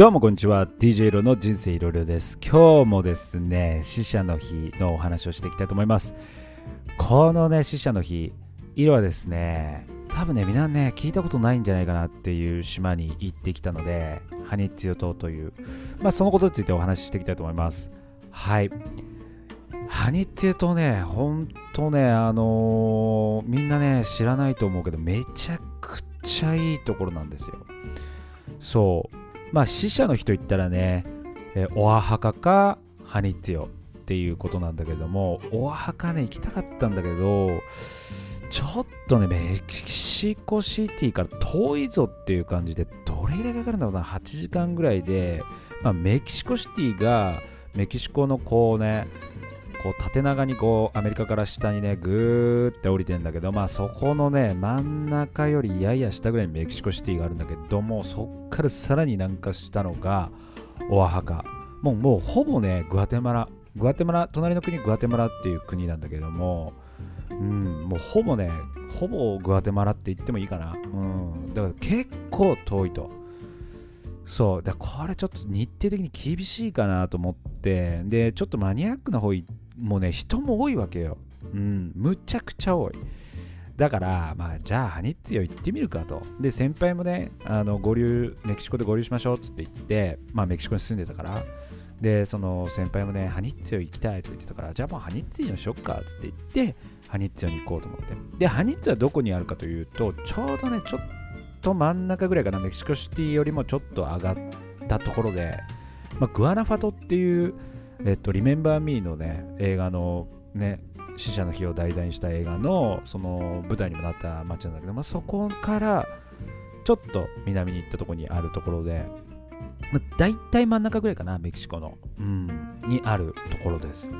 どうもこんにちは。DJ 色の人生いろいろです。今日もですね死者の日のお話をしていきたいと思います。このね死者の日色はですね多分ねみんなね聞いたことないんじゃないかなっていう島に行ってきたのでハニッツヨ島というまあそのことについてお話ししていきたいと思います。はい。ハニッツヨ島ねほんとねあのー、みんなね知らないと思うけどめちゃくちゃいいところなんですよ。そう。まあ死者の日といったらね、えー、オアハカかハニッツヨっていうことなんだけどもオアハカね行きたかったんだけどちょっとねメキシコシティから遠いぞっていう感じでどれぐらいかかるんだろうな8時間ぐらいで、まあ、メキシコシティがメキシコのこうねこう縦長にこうアメリカから下にねぐーって降りてんだけどまあそこのね真ん中よりやや下ぐらいにメキシコシティがあるんだけどもそっからさらに南下したのがオアハカ。もうもうほぼねグアテマラ。グアテマラ隣の国グアテマラっていう国なんだけどもうんもうほぼねほぼグアテマラって言ってもいいかな。うん。だから結構遠いと。そう。だこれちょっと日程的に厳しいかなと思って。でちょっとマニアックな方もうね人も多いわけようんむちゃくちゃ多いだから、まあ、じゃあ、ハニッツィオ行ってみるかと。で、先輩もね、あの合流、メキシコで合流しましょうっつって言って、まあ、メキシコに住んでたから、で、その先輩もね、ハニッツィオ行きたいと言ってたから、じゃあもうハニッツィオにしよっかっつって言って、ハニッツィオに行こうと思って。で、ハニッツィオはどこにあるかというと、ちょうどね、ちょっと真ん中ぐらいかな、メキシコシティよりもちょっと上がったところで、まあ、グアナファトっていう、えっと、リメンバー・ミーのね、映画のね、死者の日を題材にした映画のその舞台にもなった街なんだけど、まあ、そこからちょっと南に行ったところにあるところで、まあ、大体真ん中ぐらいかなメキシコの、うん、にあるところです。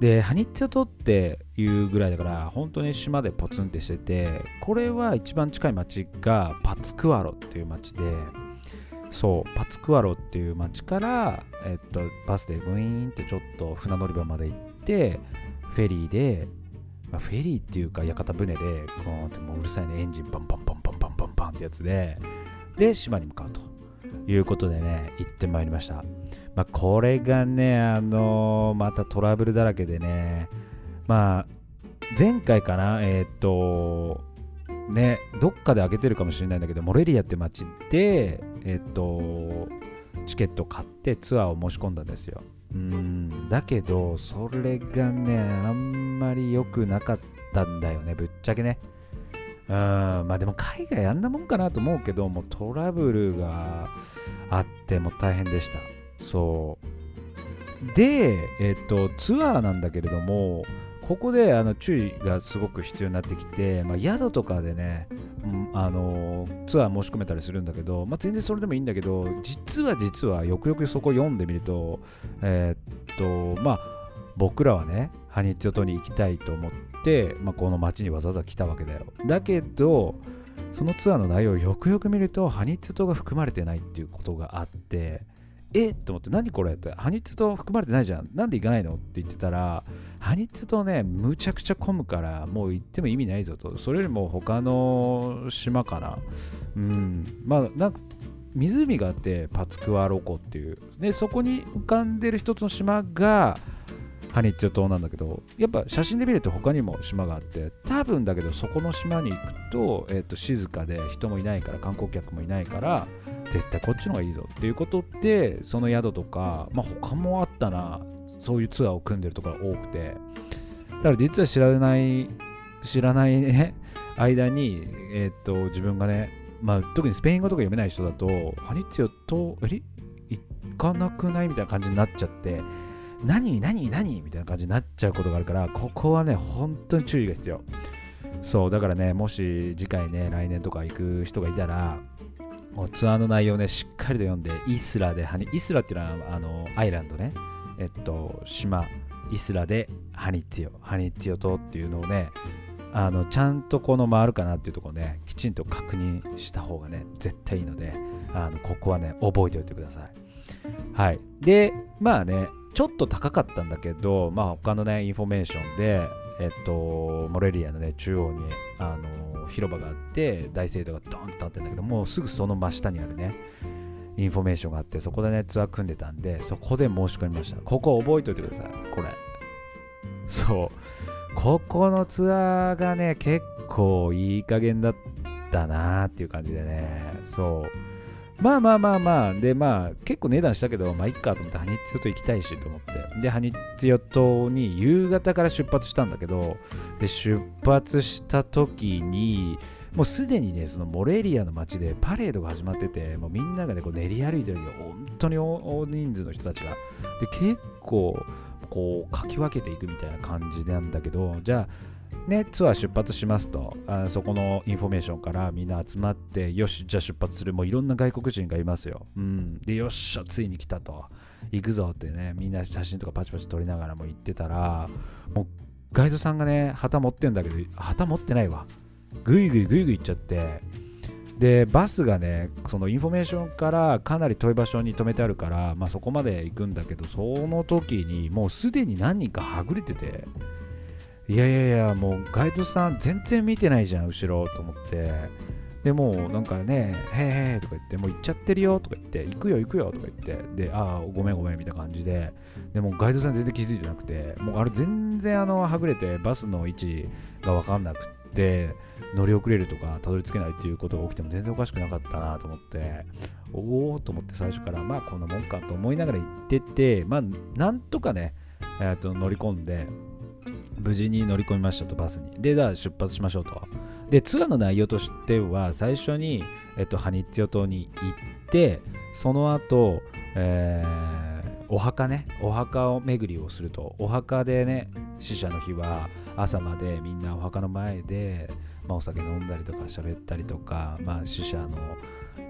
でハニッツヨ島っていうぐらいだから本当に島でポツンってしててこれは一番近い町がパツクワロっていう町でそうパツクワロっていう町から、えっと、バスでブイーンってちょっと船乗り場まで行ってフェリーで、まあ、フェリーっていうか屋形船でこうってもううるさいねエンジンパンパンパンパンパンパンパンってやつでで島に向かうということでね行ってまいりました、まあ、これがねあのー、またトラブルだらけでねまあ前回かなえっ、とねどっかで開けてるかもしれないんだけどモレリアって街でえっ、とチケット買ってツアーを申し込んだんですよ。うんだけどそれがねあんまり良くなかったんだよねぶっちゃけね。うんまあでも海外あんなもんかなと思うけどもうトラブルがあっても大変でした。そう。でえっ、とツアーなんだけれどもここであの注意がすごく必要になってきて、まあ、宿とかでね、うん、あのツアー申し込めたりするんだけど、まあ、全然それでもいいんだけど実は実はよくよくそこ読んでみるとえー、っとまあ僕らはねハニッチョ島に行きたいと思って、まあ、この町にわざわざ来たわけだよ。だけどそのツアーの内容をよくよく見るとハニッチョ島が含まれてないっていうことがあってえ？っと思って何これ？ってハニツ島含まれてないじゃん。なんで行かないの？って言ってたらハニツ島ねむちゃくちゃ混むからもう行っても意味ないぞと。それよりも他の島かな。うん。まあなんか湖があってパツクワロ湖っていう。でそこに浮かんでる一つの島がハニッチョ島なんだけどやっぱ写真で見ると他にも島があって多分だけどそこの島に行くと,、えー、と静かで人もいないから観光客もいないから絶対こっちの方がいいぞっていうことでその宿とか、まあ、他もあったなそういうツアーを組んでるところが多くて。だから実は知らない知らないね間に、えー、と自分がね、まあ、特にスペイン語とか読めない人だとハニッチョとえ行かなくないみたいな感じになっちゃって何何何？みたいな感じになっちゃうことがあるからここはね本当に注意が必要。そうだからねもし次回ね来年とか行く人がいたらツアーの内容ねしっかりと読んでイスラでハニイスラっていうのはあのアイランドね。えっと島イスラでハニティオハニティオ島っていうのをねあのちゃんとこの回るかなっていうところねきちんと確認した方がね絶対いいのであのここはね覚えておいてください。はい。でまあねちょっと高かったんだけど、まあ、他のね、インフォメーションで、えっと、モレリアのね、中央に、あの、広場があって、大聖堂がドーンと立ってるんだけど、もうすぐその真下にあるね、インフォメーションがあってそこでねツアー組んでたんでそこで申し込みました。ここ覚えておいてくださいこれ。そう。ここのツアーがね結構いい加減だったなっていう感じでね。そう。まあまあまあまあでまあ結構値段したけどまあいっかと思ってハニッツヨ島行きたいしと思ってでハニッツヨ島に夕方から出発したんだけどで出発した時にもうすでにね、そのモレリアの街でパレードが始まってて、もうみんながね、こう練り歩いてるよ。本当に大人数の人たちが。で、結構、こう、かき分けていくみたいな感じなんだけど、じゃあ、ね、ツアー出発しますとあ、そこのインフォメーションからみんな集まって、よし、じゃあ出発する。もういろんな外国人がいますよ。うん。で、よっしゃ、ついに来たと。行くぞってね、みんな写真とかパチパチ撮りながらも行ってたら、もうガイドさんがね、旗持ってんだけど、旗持ってないわ。ぐいぐいぐいぐい行っちゃってでバスがねそのインフォメーションからかなり遠い場所に止めてあるから、まあ、そこまで行くんだけどその時にもうすでに何人かはぐれてていやいやいやもうガイドさん全然見てないじゃん後ろと思って。でもうなんかね「へえへえ」とか言って「もう行っちゃってるよ」とか言って「行くよ行くよ」とか言って。で「ああごめんごめん」みたいな感じで。でもガイドさん全然気づいてなくて。もうあれ全然あのはぐれてバスの位置が分かんなくって乗り遅れるとかたどり着けないっていうことが起きても全然おかしくなかったなと思って。おおと思って最初から。まあこんなもんかと思いながら行っててまあなんとかね、えー、と乗り込んで無事に乗り込みましたとバスに。でじゃあ出発しましょうと。でツアーの内容としては最初に、えっと、ハニッツヨ島に行ってその後、えー、お墓ね。お墓を巡りをすると。お墓でね死者の日は朝までみんなお墓の前でまあ、お酒飲んだりとか喋ったりとか、まあ、死者の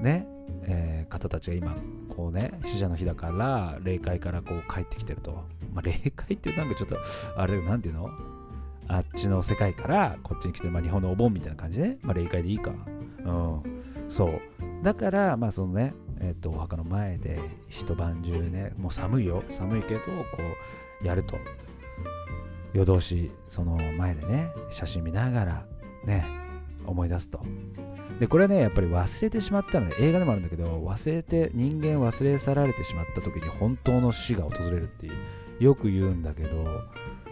ね、えー、方たちが今こうね死者の日だから霊界からこう帰ってきてると、まあ、霊界ってなんかちょっとあれなんていうの？あっちの世界からこっちに来てる、まあ、日本のお盆みたいな感じで、まあ、霊界でいいか。うん。そう。だからまあそのねえっ、ー、とお墓の前で一晩中ねもう寒いよ。寒いけどこうやると。夜通しその前でね写真見ながらね、思い出すと。で、これはね、やっぱり忘れてしまったので、映画でもあるんだけど、忘れて、人間忘れ去られてしまった時に本当の死が訪れるっていう、よく言うんだけど、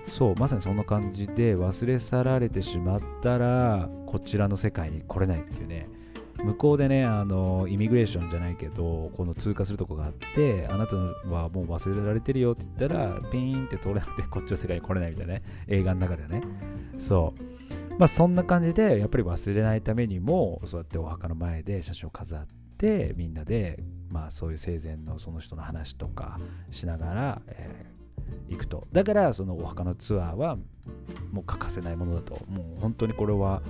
そう、まさにそんな感じで忘れ去られてしまったら、こちらの世界に来れないっていうね、向こうでね、あの、イミグレーションじゃないけど、この通過するとこがあって、あなたはもう忘れられてるよって言ったら、ピーンって通れなくて、こっちの世界に来れないみたいなね、映画の中ではね。そう。まあそんな感じでやっぱり忘れないためにもそうやってお墓の前で写真を飾ってみんなでまあそういう生前のその人の話とかしながら、えー、行くと。だからそのお墓のツアーはもう欠かせないものだと。もう本当にこれは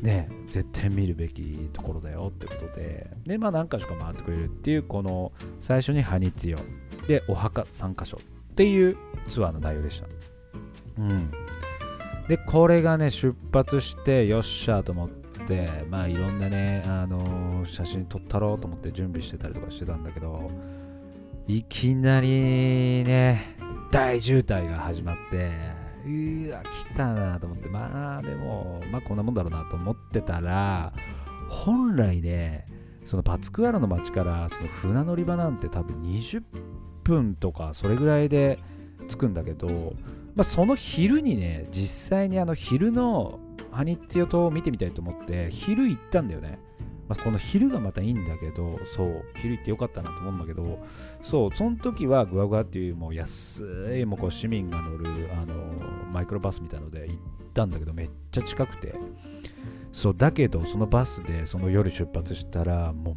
ね絶対見るべきところだよってことで。でまあ何か所か回ってくれるっていうこの最初にハニツヨでお墓3箇所っていうツアーの内容でした。うん。でこれがね出発してよっしゃと思ってまあいろんなねあのー、写真撮ったろうと思って準備してたりとかしてたんだけどいきなりね大渋滞が始まってうわ来たなと思ってまあでもまあこんなもんだろうなと思ってたら本来ねそのパツクワラの町からその船乗り場なんて多分20分とかそれぐらいで着くんだけどまあ、その昼にね、実際にあの昼のハニッツヨ島を見てみたいと思って、昼行ったんだよね。まあ、この昼がまたいいんだけど、そう、昼行ってよかったなと思うんだけど、そう、その時はグワグワっていうもう安いもうこう市民が乗るあのマイクロバスみたいので行ったんだけど、めっちゃ近くて、そう、だけどそのバスでその夜出発したら、もう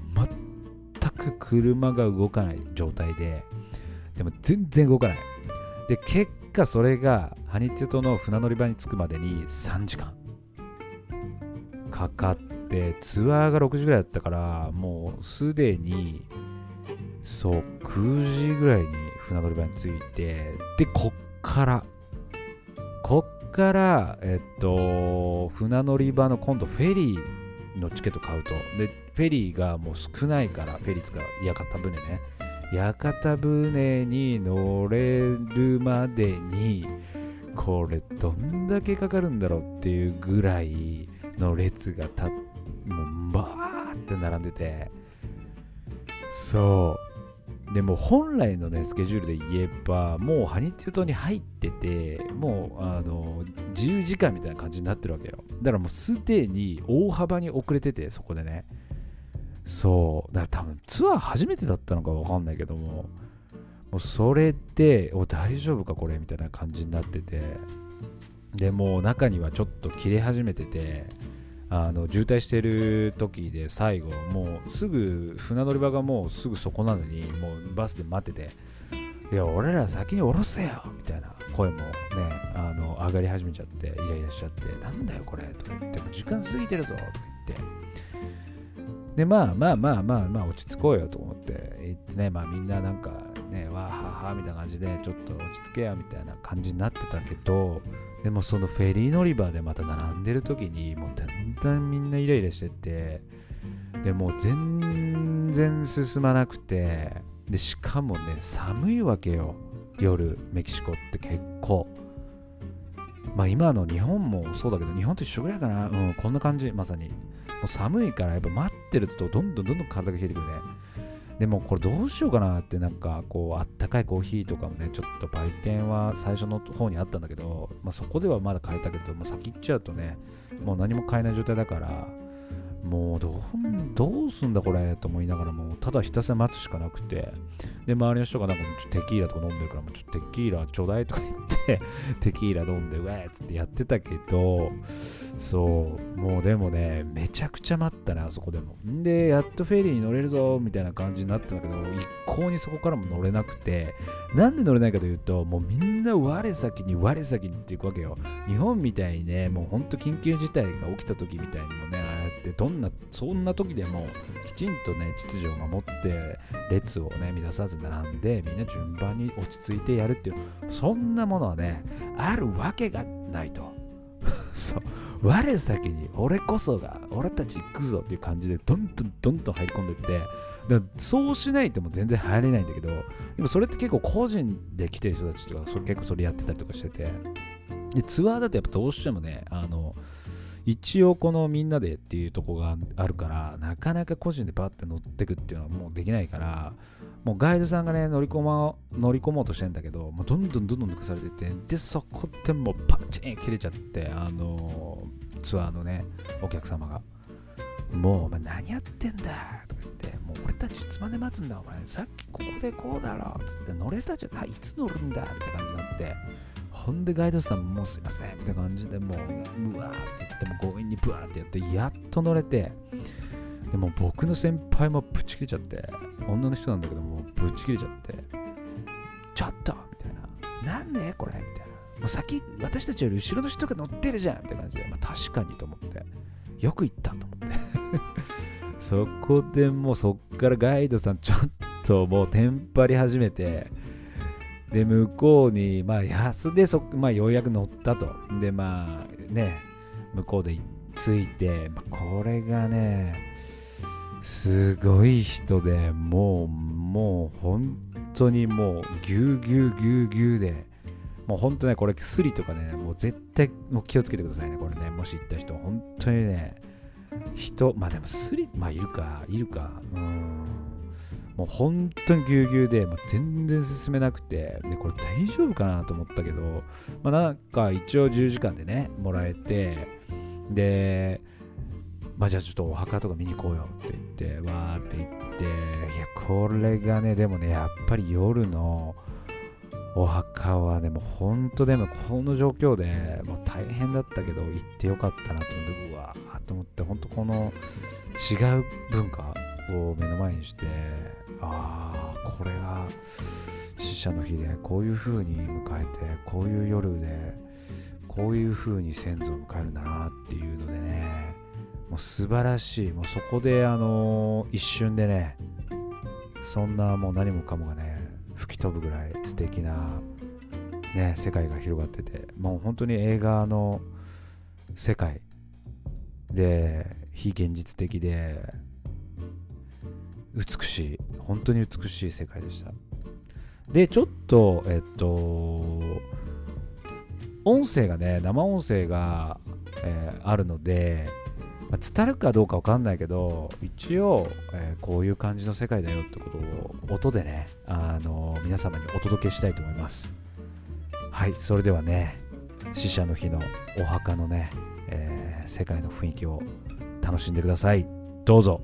全く車が動かない状態で、でも全然動かない。で、結果それがハニチュトの船乗り場に着くまでに3時間かかってツアーが6時ぐらいだったからもうすでにそう9時ぐらいに船乗り場に着いてでこっからこっからえっと船乗り場の今度フェリーのチケット買うと。でフェリーがもう少ないからフェリー使う屋形船ね。屋形船に乗れるまでにこれどんだけかかるんだろうっていうぐらいの列がたもうバーって並んでて。そう。でも本来のねスケジュールで言えばもうハニテュー島に入っててもうあの自由時間みたいな感じになってるわけよ。だからもうすでに大幅に遅れててそこでね。そう。だから多分ツアー初めてだったのか分かんないけども。もうそれでお大丈夫かこれみたいな感じになってて。でもう中にはちょっと切れ始めててあの渋滞してる時で最後もうすぐ船乗り場がもうすぐそこなのにもうバスで待ってて。いや俺ら先に降ろせよみたいな声もねあの上がり始めちゃってイライラしちゃってなんだよこれとか言って時間過ぎてるぞとか言って。でまあまあまあまあまあ落ち着こうよと思って言ってねまあみんななんかねわーははみたいな感じでちょっと落ち着けよみたいな感じになってたけどでもそのフェリー乗り場でまた並んでる時にもうだんだんみんなイライラしててでもう全然進まなくてでしかもね寒いわけよ夜メキシコって結構。まあ今の日本もそうだけど日本と一緒ぐらいかな。うんこんな感じまさに。もう寒いからやっぱ待ってるとどんどんどんどん体が冷えてくるね。でもこれどうしようかなってなんかこうあったかいコーヒーとかもねちょっと売店は最初の方にあったんだけど、まあ、そこではまだ買えたけど、まあ、先行っちゃうとねもう何も買えない状態だからもうどうどうすんだこれと思いながらもただひたすら待つしかなくて。で周りの人がなんかテキーラとか飲んでるからもうちょっとテキーラちょうだいとか言って テキーラ飲んでウェーっつってやってたけどそうもうでもねめちゃくちゃ待ったねあそこでも。でやっとフェリーに乗れるぞみたいな感じになったんだけど一向にそこからも乗れなくてなんで乗れないかというともうみんな我先に我先にっていくわけよ。日本みたいにねもうほんと緊急事態が起きた時みたいにもねやってどんなそんな時でもきちんとね秩序を守って列をね乱さず並んでみんな順番に落ち着いてやるっていうそんなものはねあるわけがないと。そう。我先に俺こそが俺たち行くぞっていう感じでどんどんどんどん入り込んでってだそうしないとも全然入れないんだけどでもそれって結構個人で来てる人たちとかそれ結構それやってたりとかしててでツアーだとやっぱどうしてもねあの一応このみんなでっていうとこがあるからなかなか個人でバッて乗ってくっていうのはもうできないからもうガイドさんがね乗り込,、ま、乗り込もうとしてんだけどもうどんどんどんどん抜かされてってでそこでもうパチン切れちゃってあのツアーのねお客様が。もうお前何やってんだとか言ってもう俺たちいつまで待つんだお前。さっきここでこうだろっつって乗れたじゃないいつ乗るんだみたいな感じになってほんでガイドさんもうすいませんみたいな感じでもううわブワーってやってやっと乗れてでも僕の先輩もぶち切れちゃって女の人なんだけどもぶち切れちゃってちょっとみたいな。なんでこれみたいな。もう先私たちより後ろの人が乗ってるじゃんみたいな感じで、まあ、確かにと思って。よく行ったと思って。そこでもうそっからガイドさんちょっともうテンパり始めてで向こうにまあ安でそ、まあ、ようやく乗ったと。でまあね向こうで行っ着いて、これがねすごい人でもうもう本当にもうぎゅうぎゅうぎゅうぎゅうでもう本当ねこれスリとかねもう絶対もう気をつけてくださいねこれねもし行った人本当にね人まあでもスリまあいるかいるかうん。もう本当にぎゅうぎゅうで、まあ、全然進めなくてでこれ大丈夫かなと思ったけどまあなんか一応10時間でねもらえてでまあじゃあちょっとお墓とか見に行こうよって言ってわーって言っていやこれがねでもねやっぱり夜のお墓はねもう本当でもこの状況でもう大変だったけど行ってよかったなと思ってうわーと思って本当この違う文化を目の前にしてああこれが死者の日でこういう風に迎えてこういう夜でこういう風に先祖を迎えるんだなっていうのでね。もう素晴らしい。もうそこであの一瞬でねそんなもう何もかもがね吹き飛ぶぐらい素敵なね世界が広がっててもう本当に映画の世界で非現実的で美しい本当に美しい世界でした。でちょっとえっと音声がね生音声が、えー、あるのでまあ、伝わるかどうかわかんないけど一応、えー、こういう感じの世界だよってことを音でね、あのー皆様にお届けしたいと思います。はいそれではね死者の日のお墓のね、えー、世界の雰囲気を楽しんでください。どうぞ。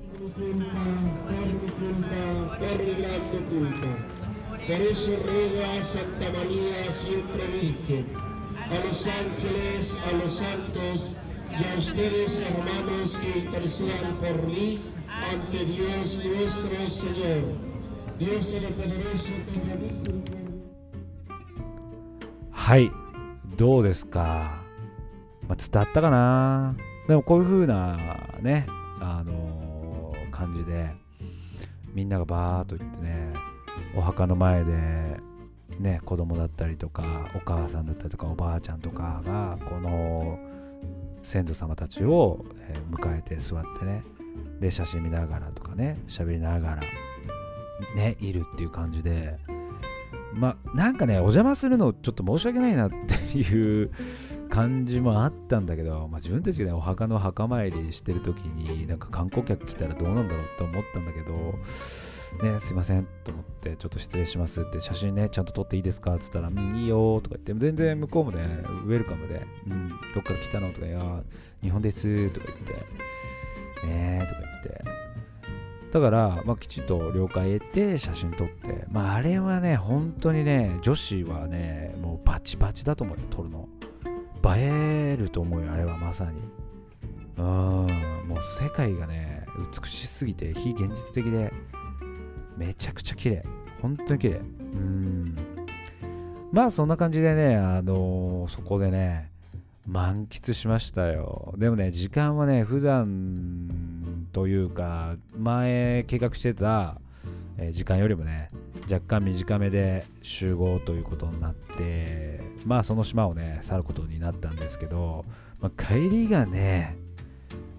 Por eso ruego a Santa María siempre Virgen, a los ángeles, a los santos y a ustedes hermanos que intercedan por mí ante Dios nuestro Señor. Dios Todopoderoso, tenga misericordia. はい、どうですか、まあ、伝わったかなでもこういう風なね、あのー、感じでみんながバーっと言ってねお墓の前でね子供だったりとかお母さんだったりとかおばあちゃんとかがこの先祖様たちを、迎えて座ってねで写真見ながらとかね喋りながらねいるっていう感じでまあなんかねお邪魔するのちょっと申し訳ないなっていう感じもあったんだけど、まあ、自分たちで、ね、お墓の墓参りしてる時になんか観光客来たらどうなんだろうって思ったんだけどね、すいませんと思って、ちょっと失礼しますって、写真ね、ちゃんと撮っていいですかって言ったら、いいよとか言って、全然向こうもね、ウェルカムで、うん、どっから来たのとか、いや、日本ですとか言って、ねとか言って、だから、まあ、きちんと了解得て写真撮って、まあ、あれはね、本当にね、女子はね、もうバチバチだと思うよ、撮るの。映えると思うよ、あれはまさに。うん、もう世界がね、美しすぎて、非現実的で、めちゃくちゃ綺麗。本当に綺麗。うん。まあそんな感じでねあのー、そこでね満喫しましたよ。でもね時間はね普段というか前計画してた時間よりもね若干短めで集合ということになってまあその島をね去ることになったんですけど、まあ、帰りがね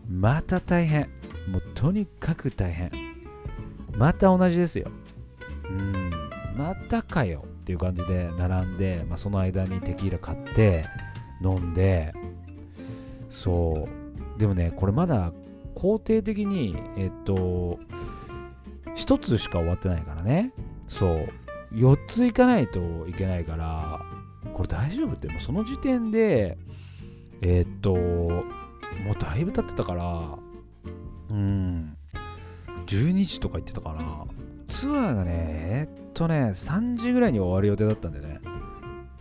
また大変。もうとにかく大変。また同じですよ。うん、またかよっていう感じで並んで、まあ、その間にテキーラ買って飲んで、そう。でもね、これまだ肯定的に、えっと、1つしか終わってないからね。そう。4つ行かないといけないから、これ大丈夫って、もうその時点で、えっと、もうだいぶ経ってたから、うん、12時とか言ってたかな。ツアーがねえっとね3時ぐらいに終わる予定だったんでね。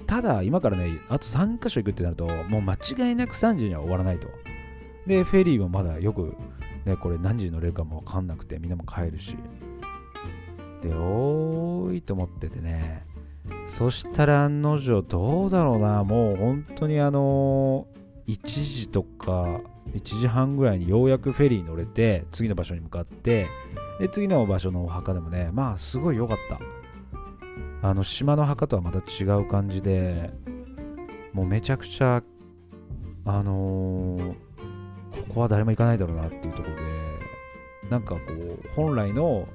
ただ今からねあと3カ所行くってなるともう間違いなく3時には終わらないと。でフェリーもまだよくねこれ何時に乗れるかも分かんなくてみんなも帰るし。でおーいと思っててね。そしたら案の定どうだろうな。もう本当にあの1時とか1時半ぐらいにようやくフェリーに乗れて次の場所に向かってで次の場所のお墓でもねまあすごい良かった。あの島の墓とはまた違う感じでもうめちゃくちゃあのー、ここは誰も行かないだろうなっていうところでなんかこう本来の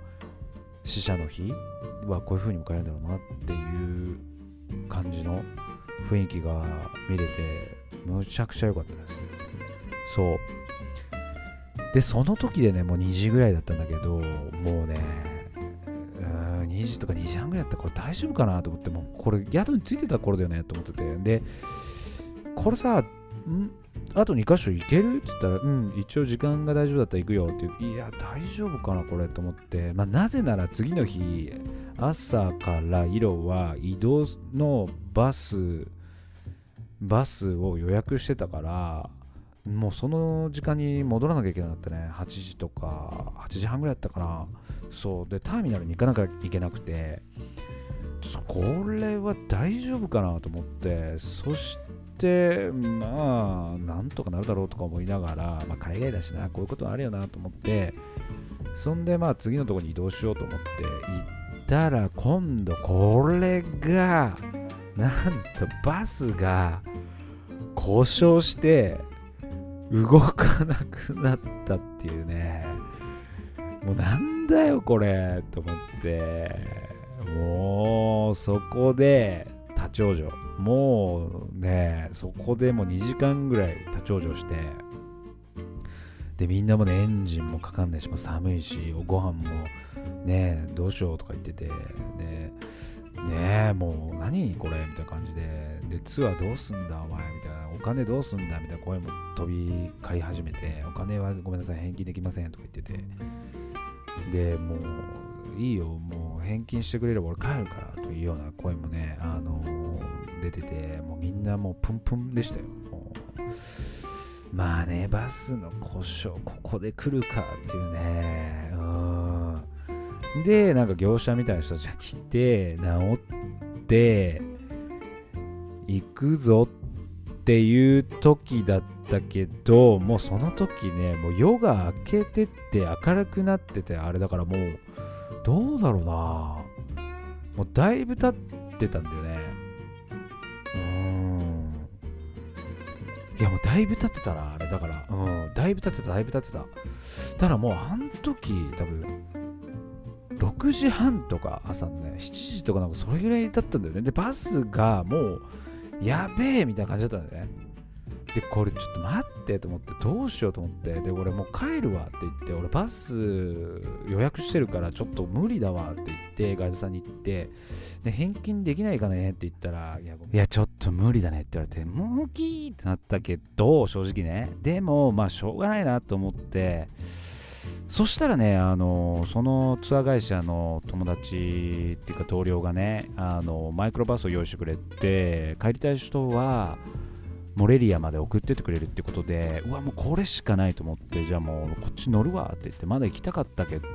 死者の日はこういう風に迎えるんだろうなっていう感じの雰囲気が見れてむちゃくちゃ良かったです。そう。でその時でねもう2時ぐらいだったんだけどもうねうん2時とか2時半ぐらいだったらこれ大丈夫かなと思ってもうこれ宿についてた頃だよねと思ってて。でこれさん？あと2箇所行ける？って言ったら、うん、一応時間が大丈夫だったら行くよっていう、いや、大丈夫かな、これと思って、まあ、なぜなら次の日、朝から色は移動のバス、バスを予約してたから、もうその時間に戻らなきゃいけなかったね。8時とか、8時半ぐらいだったかな。そう。で、ターミナルに行かなきゃいけなくて、これは大丈夫かなと思って、そして、まあ、なんとかなるだろうとか思いながら、まあ、海外だしな、こういうことあるよなと思って、そんで、まあ、次のとこに移動しようと思って、行ったら、今度、これが、なんとバスが故障して、動かなくなったっていうね。もうなんだよこれと思って。もうそこで立ち往生。もうねそこでもう2時間ぐらい立ち往生して。でみんなもねエンジンもかかんないしもう寒いしご飯もねどうしようとか言ってて。でねもう何これみたいな感じで。でツアーどうすんだお前みたいな。お金どうすんだみたいな声も飛び交い始めてお金はごめんなさい返金できませんとか言ってて。でもういいよもう返金してくれれば俺帰るからというような声もねあの出ててもうみんなもうプンプンでしたよ。まあねバスの故障ここで来るかっていうね。うん。でなんか業者みたいな人たちが来て直って行くぞっっていう時だったけどもうその時ねもう夜が明けてって明るくなっててあれだからもうどうだろうな。もうだいぶ経ってたんだよね。うん。いやもうだいぶ経ってたなあれだから。うん。だいぶ経ってただいぶ経ってた。ただもうあの時多分6時半とか朝のね7時とかなんかそれぐらいだったんだよね。でバスがもうやべえみたいな感じだったんだよね。でこれちょっと待ってと思ってどうしようと思って。で俺もう帰るわって言って俺バス予約してるからちょっと無理だわって言ってガイドさんに言って。で返金できないかねって言ったらいやいやちょっと無理だねって言われてもうキーってなったけど正直ね。でもまあしょうがないなと思って。そしたらね、あのそのツアー会社の友達っていうか同僚がね、あのマイクロバスを用意してくれて、帰りたい人はモレリアまで送っててくれるってことで、うわ、もうこれしかないと思って、じゃあもうこっち乗るわって言って、まだ行きたかったけど、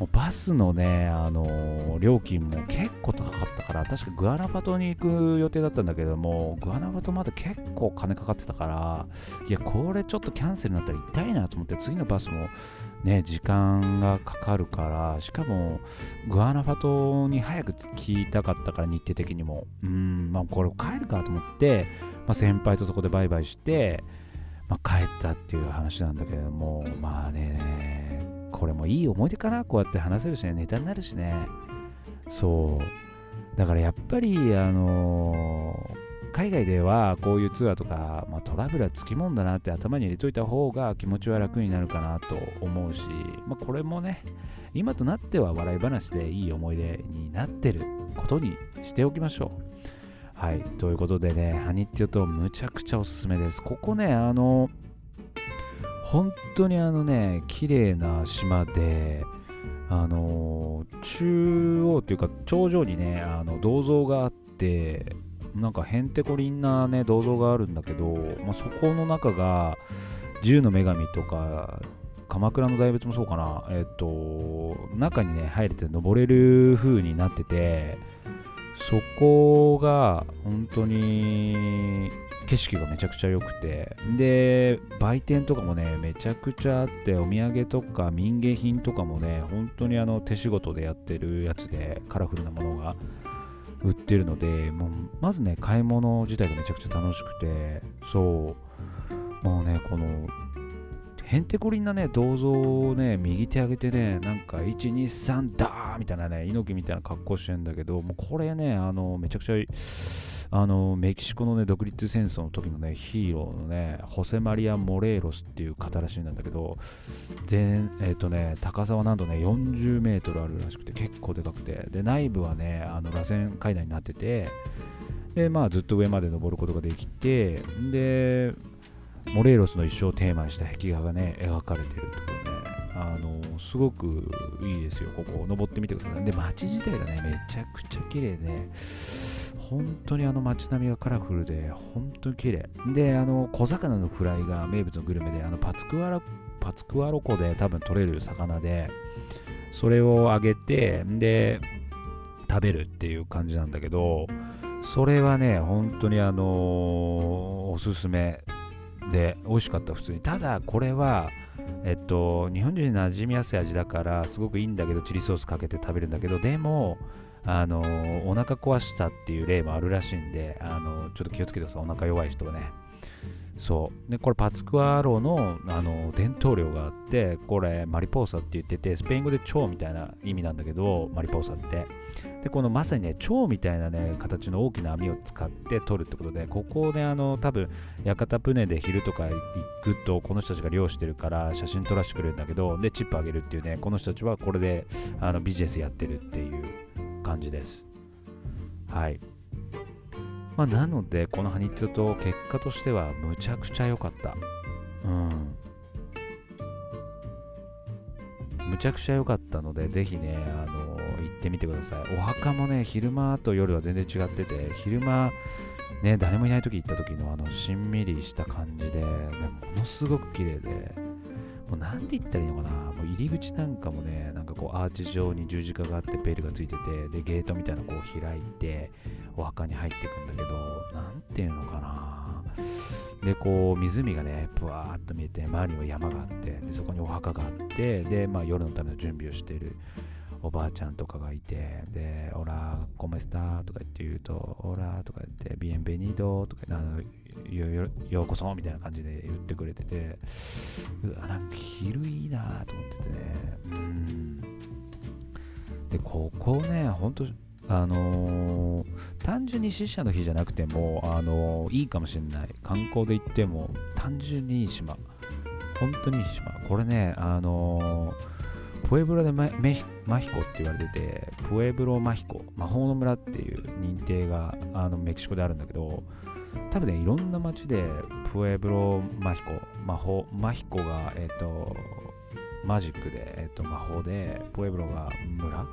もうバスのね、あのー、料金も結構高かったから、確かグアナファトに行く予定だったんだけども、グアナファトまだ結構金かかってたから、いや、これちょっとキャンセルになったら痛いなと思って、次のバスもね、時間がかかるから、しかも、グアナファトに早く着きたかったから、日程的にも。うん、まあ、これ帰るかと思って、まあ、先輩とそこでバイバイして、まあ、帰ったっていう話なんだけれども、まあね、これもいい思い出かな。こうやって話せるしね。ネタになるしね。そう。だからやっぱりあのー、海外ではこういうツアーとか、まあ、トラブルはつきもんだなって頭に入れといた方が気持ちは楽になるかなと思うし、まあ、これもね今となっては笑い話でいい思い出になってることにしておきましょう。はい。ということでね、ハニッティオとむちゃくちゃおすすめです。ここね、あのー本当にあのね綺麗な島であの中央というか頂上にねあの銅像があってなんかへんてこりんなね銅像があるんだけど、まあ、そこの中が銃の女神とか鎌倉の大仏もそうかなえっと中にね入れて登れる風になっててそこが本当に景色がめちゃくちゃ良くて。で売店とかもねめちゃくちゃあってお土産とか民芸品とかもね本当にあの手仕事でやってるやつでカラフルなものが売ってるのでもうまずね買い物自体がめちゃくちゃ楽しくてそう。もうねこのへんてこりんなね銅像をね右手上げてねなんか123ダーみたいなね猪木みたいな格好してんだけどもうこれねあのめちゃくちゃあのメキシコの、ね、独立戦争の時の、ね、ヒーローのねホセマリア・モレーロスっていう方らしいんだけど全、えーとね、高さはなんとね40メートルあるらしくて結構でかくて。で内部はねあの螺旋階段になっててで、まあ、ずっと上まで登ることができてでモレーロスの一生をテーマにした壁画がね描かれてるところねあのすごくいいですよここ。登ってみてください。で街自体がねめちゃくちゃ綺麗で本当にあの街並みがカラフルで、本当に綺麗。で、あの、小魚のフライが名物のグルメで、あの、パツクワラ、パツクワロ湖で多分取れる魚で、それを揚げて、で、食べるっていう感じなんだけど、それはね、本当にあのおすすめで、美味しかった、普通に。ただ、これは、えっと、日本人に馴染みやすい味だからすごくいいんだけどチリソースかけて食べるんだけどでもあのお腹壊したっていう例もあるらしいんであのちょっと気をつけてください。お腹弱い人はね。そう。でこれパツクワロのあの伝統量があってこれマリポーサって言っててスペイン語で蝶みたいな意味なんだけどマリポーサって。でこのまさにね蝶みたいなね形の大きな網を使って取るってことでここであの多分屋形船で昼とか行くとこの人たちが漁してるから写真撮らせてくれるんだけどでチップあげるっていうねこの人たちはこれであのビジネスやってるっていう感じですはいまあ、なので、このハニッツと結果としてはむちゃくちゃ良かった。うん。むちゃくちゃ良かったので、ぜひね、あの行ってみてください。お墓もね、昼間と夜は全然違ってて、昼間、ね、誰もいない時行った時のあの、しんみりした感じで、ね、ものすごく綺麗で、もうなんて言ったらいいのかな、もう入り口なんかもね、なんかこうアーチ状に十字架があってベルがついてて、で、ゲートみたいなのこう開いて、お墓に入っていくんだけど、なんていうのかな。で、こう、湖がね、ぷわーっと見えて、周りには山があって、でそこにお墓があって、で、まあ夜のための準備をしてる。おばあちゃんとかがいて、で、オラ、コメスターとか言って言うと、オラとか言って、ビエンベニードとかあのよようこそみたいな感じで言ってくれてて、うわ、なんか昼いいなと思っててね、うん。で、ここね、ほんと、あのー、単純に死者の日じゃなくても、あのー、いいかもしれない。観光で行っても、単純にいい島。本当にいい島。これね、あのープエブロでママヒコって言われてて、プエブロマヒコ、魔法の村っていう認定があのメキシコであるんだけど、多分ね、いろんな街でプエブロマヒコ、魔法、マヒコが、えっ、ー、と、マジックで、えっ、ー、と、魔法で、プエブロが村？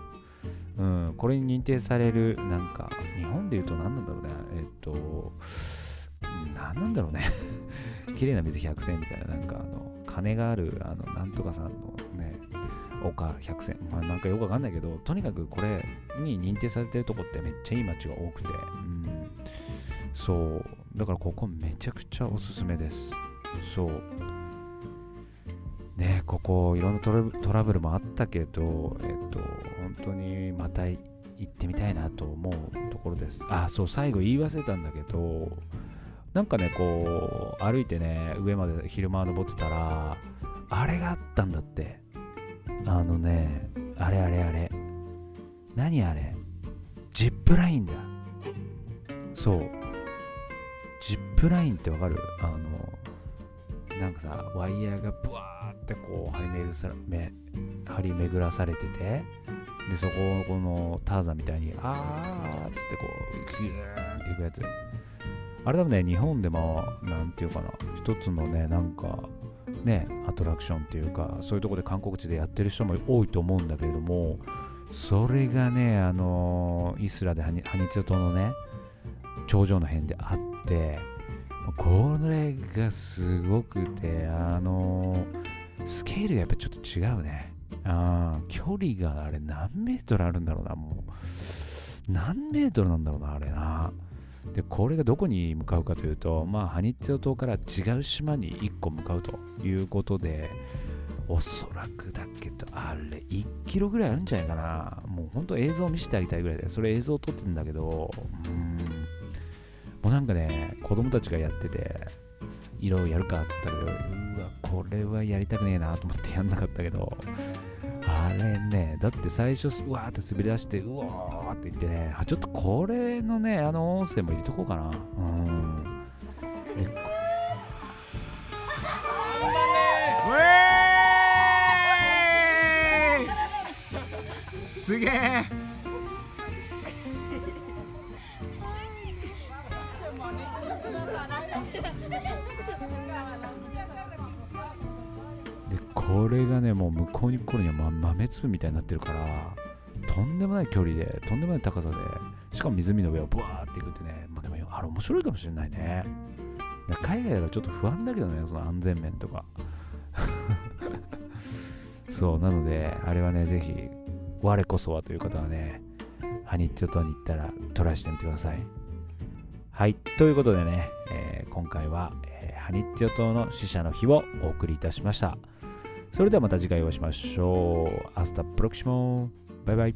うん、これに認定される、なんか、日本で言うと何なんだろうね、えっ、ー、と、何なんだろうね。綺麗な水百選みたいな、なんかあの、金がある、あの、なんとかさんのね、丘百選、まあ、なんかよくわかんないけど、とにかくこれに認定されてるとこってめっちゃいい街が多くて、うん、そう、だからここめちゃくちゃおすすめです。そう。ね、ここいろんなトラブルもあったけど、えっと、本当にまた行ってみたいなと思うところです。あ、そう、最後言い忘れたんだけど、なんかね、こう、歩いてね、上まで昼間登ってたら、あれがあったんだって。あのね、あれあれあれ。何あれ？ジップラインだ。そう。ジップラインってわかる？あの、なんかさ、ワイヤーがブワーってこう張り巡さめ張り巡らされてて、で、そこをこのターザンみたいに、あーっつってこう、ギューンっていくやつ。あれ多分ね、日本でも、なんていうかな、一つのね、なんか、ね、アトラクションっていうか、そういうとこで観光地でやってる人も多いと思うんだけれども、それがね、あのイスラでハニツヨ島のね、頂上の辺であって、これがすごくて、あのスケールがやっぱちょっと違うね。あ距離があれ何メートルあるんだろうな、もう。何メートルなんだろうな、あれな。でこれがどこに向かうかというと、まあ、ハニッツヨ島から違う島に1個向かうということで、おそらくだけど、あれ、1キロぐらいあるんじゃないかな。もう本当映像を見せてあげたいぐらいで、それ映像を撮ってるんだけど、うん、もうなんかね、子供たちがやってて、色をやるかって言ったけど、うわ、これはやりたくねえなと思ってやんなかったけど、あれね、だって最初、うわーって滑り出して、うわーって言ってね、ちょっとこれのね、あの音声も入れとこうかな。うん。すげえがねもう向こうに来るには、ま、豆粒みたいになってるからとんでもない距離でとんでもない高さでしかも湖の上をブワーっていくってね、まあ、でもあれ面白いかもしれないね。海外だとちょっと不安だけどねその安全面とか。そうなのであれはねぜひ我こそはという方はねハニッツ島に行ったらトライしてみてください。はいということでね、えー、今回は、えー、ハニッツ島の死者の日をお送りいたしました。それではまた次回お会いしましょう。 Hasta próximo。バイバイ。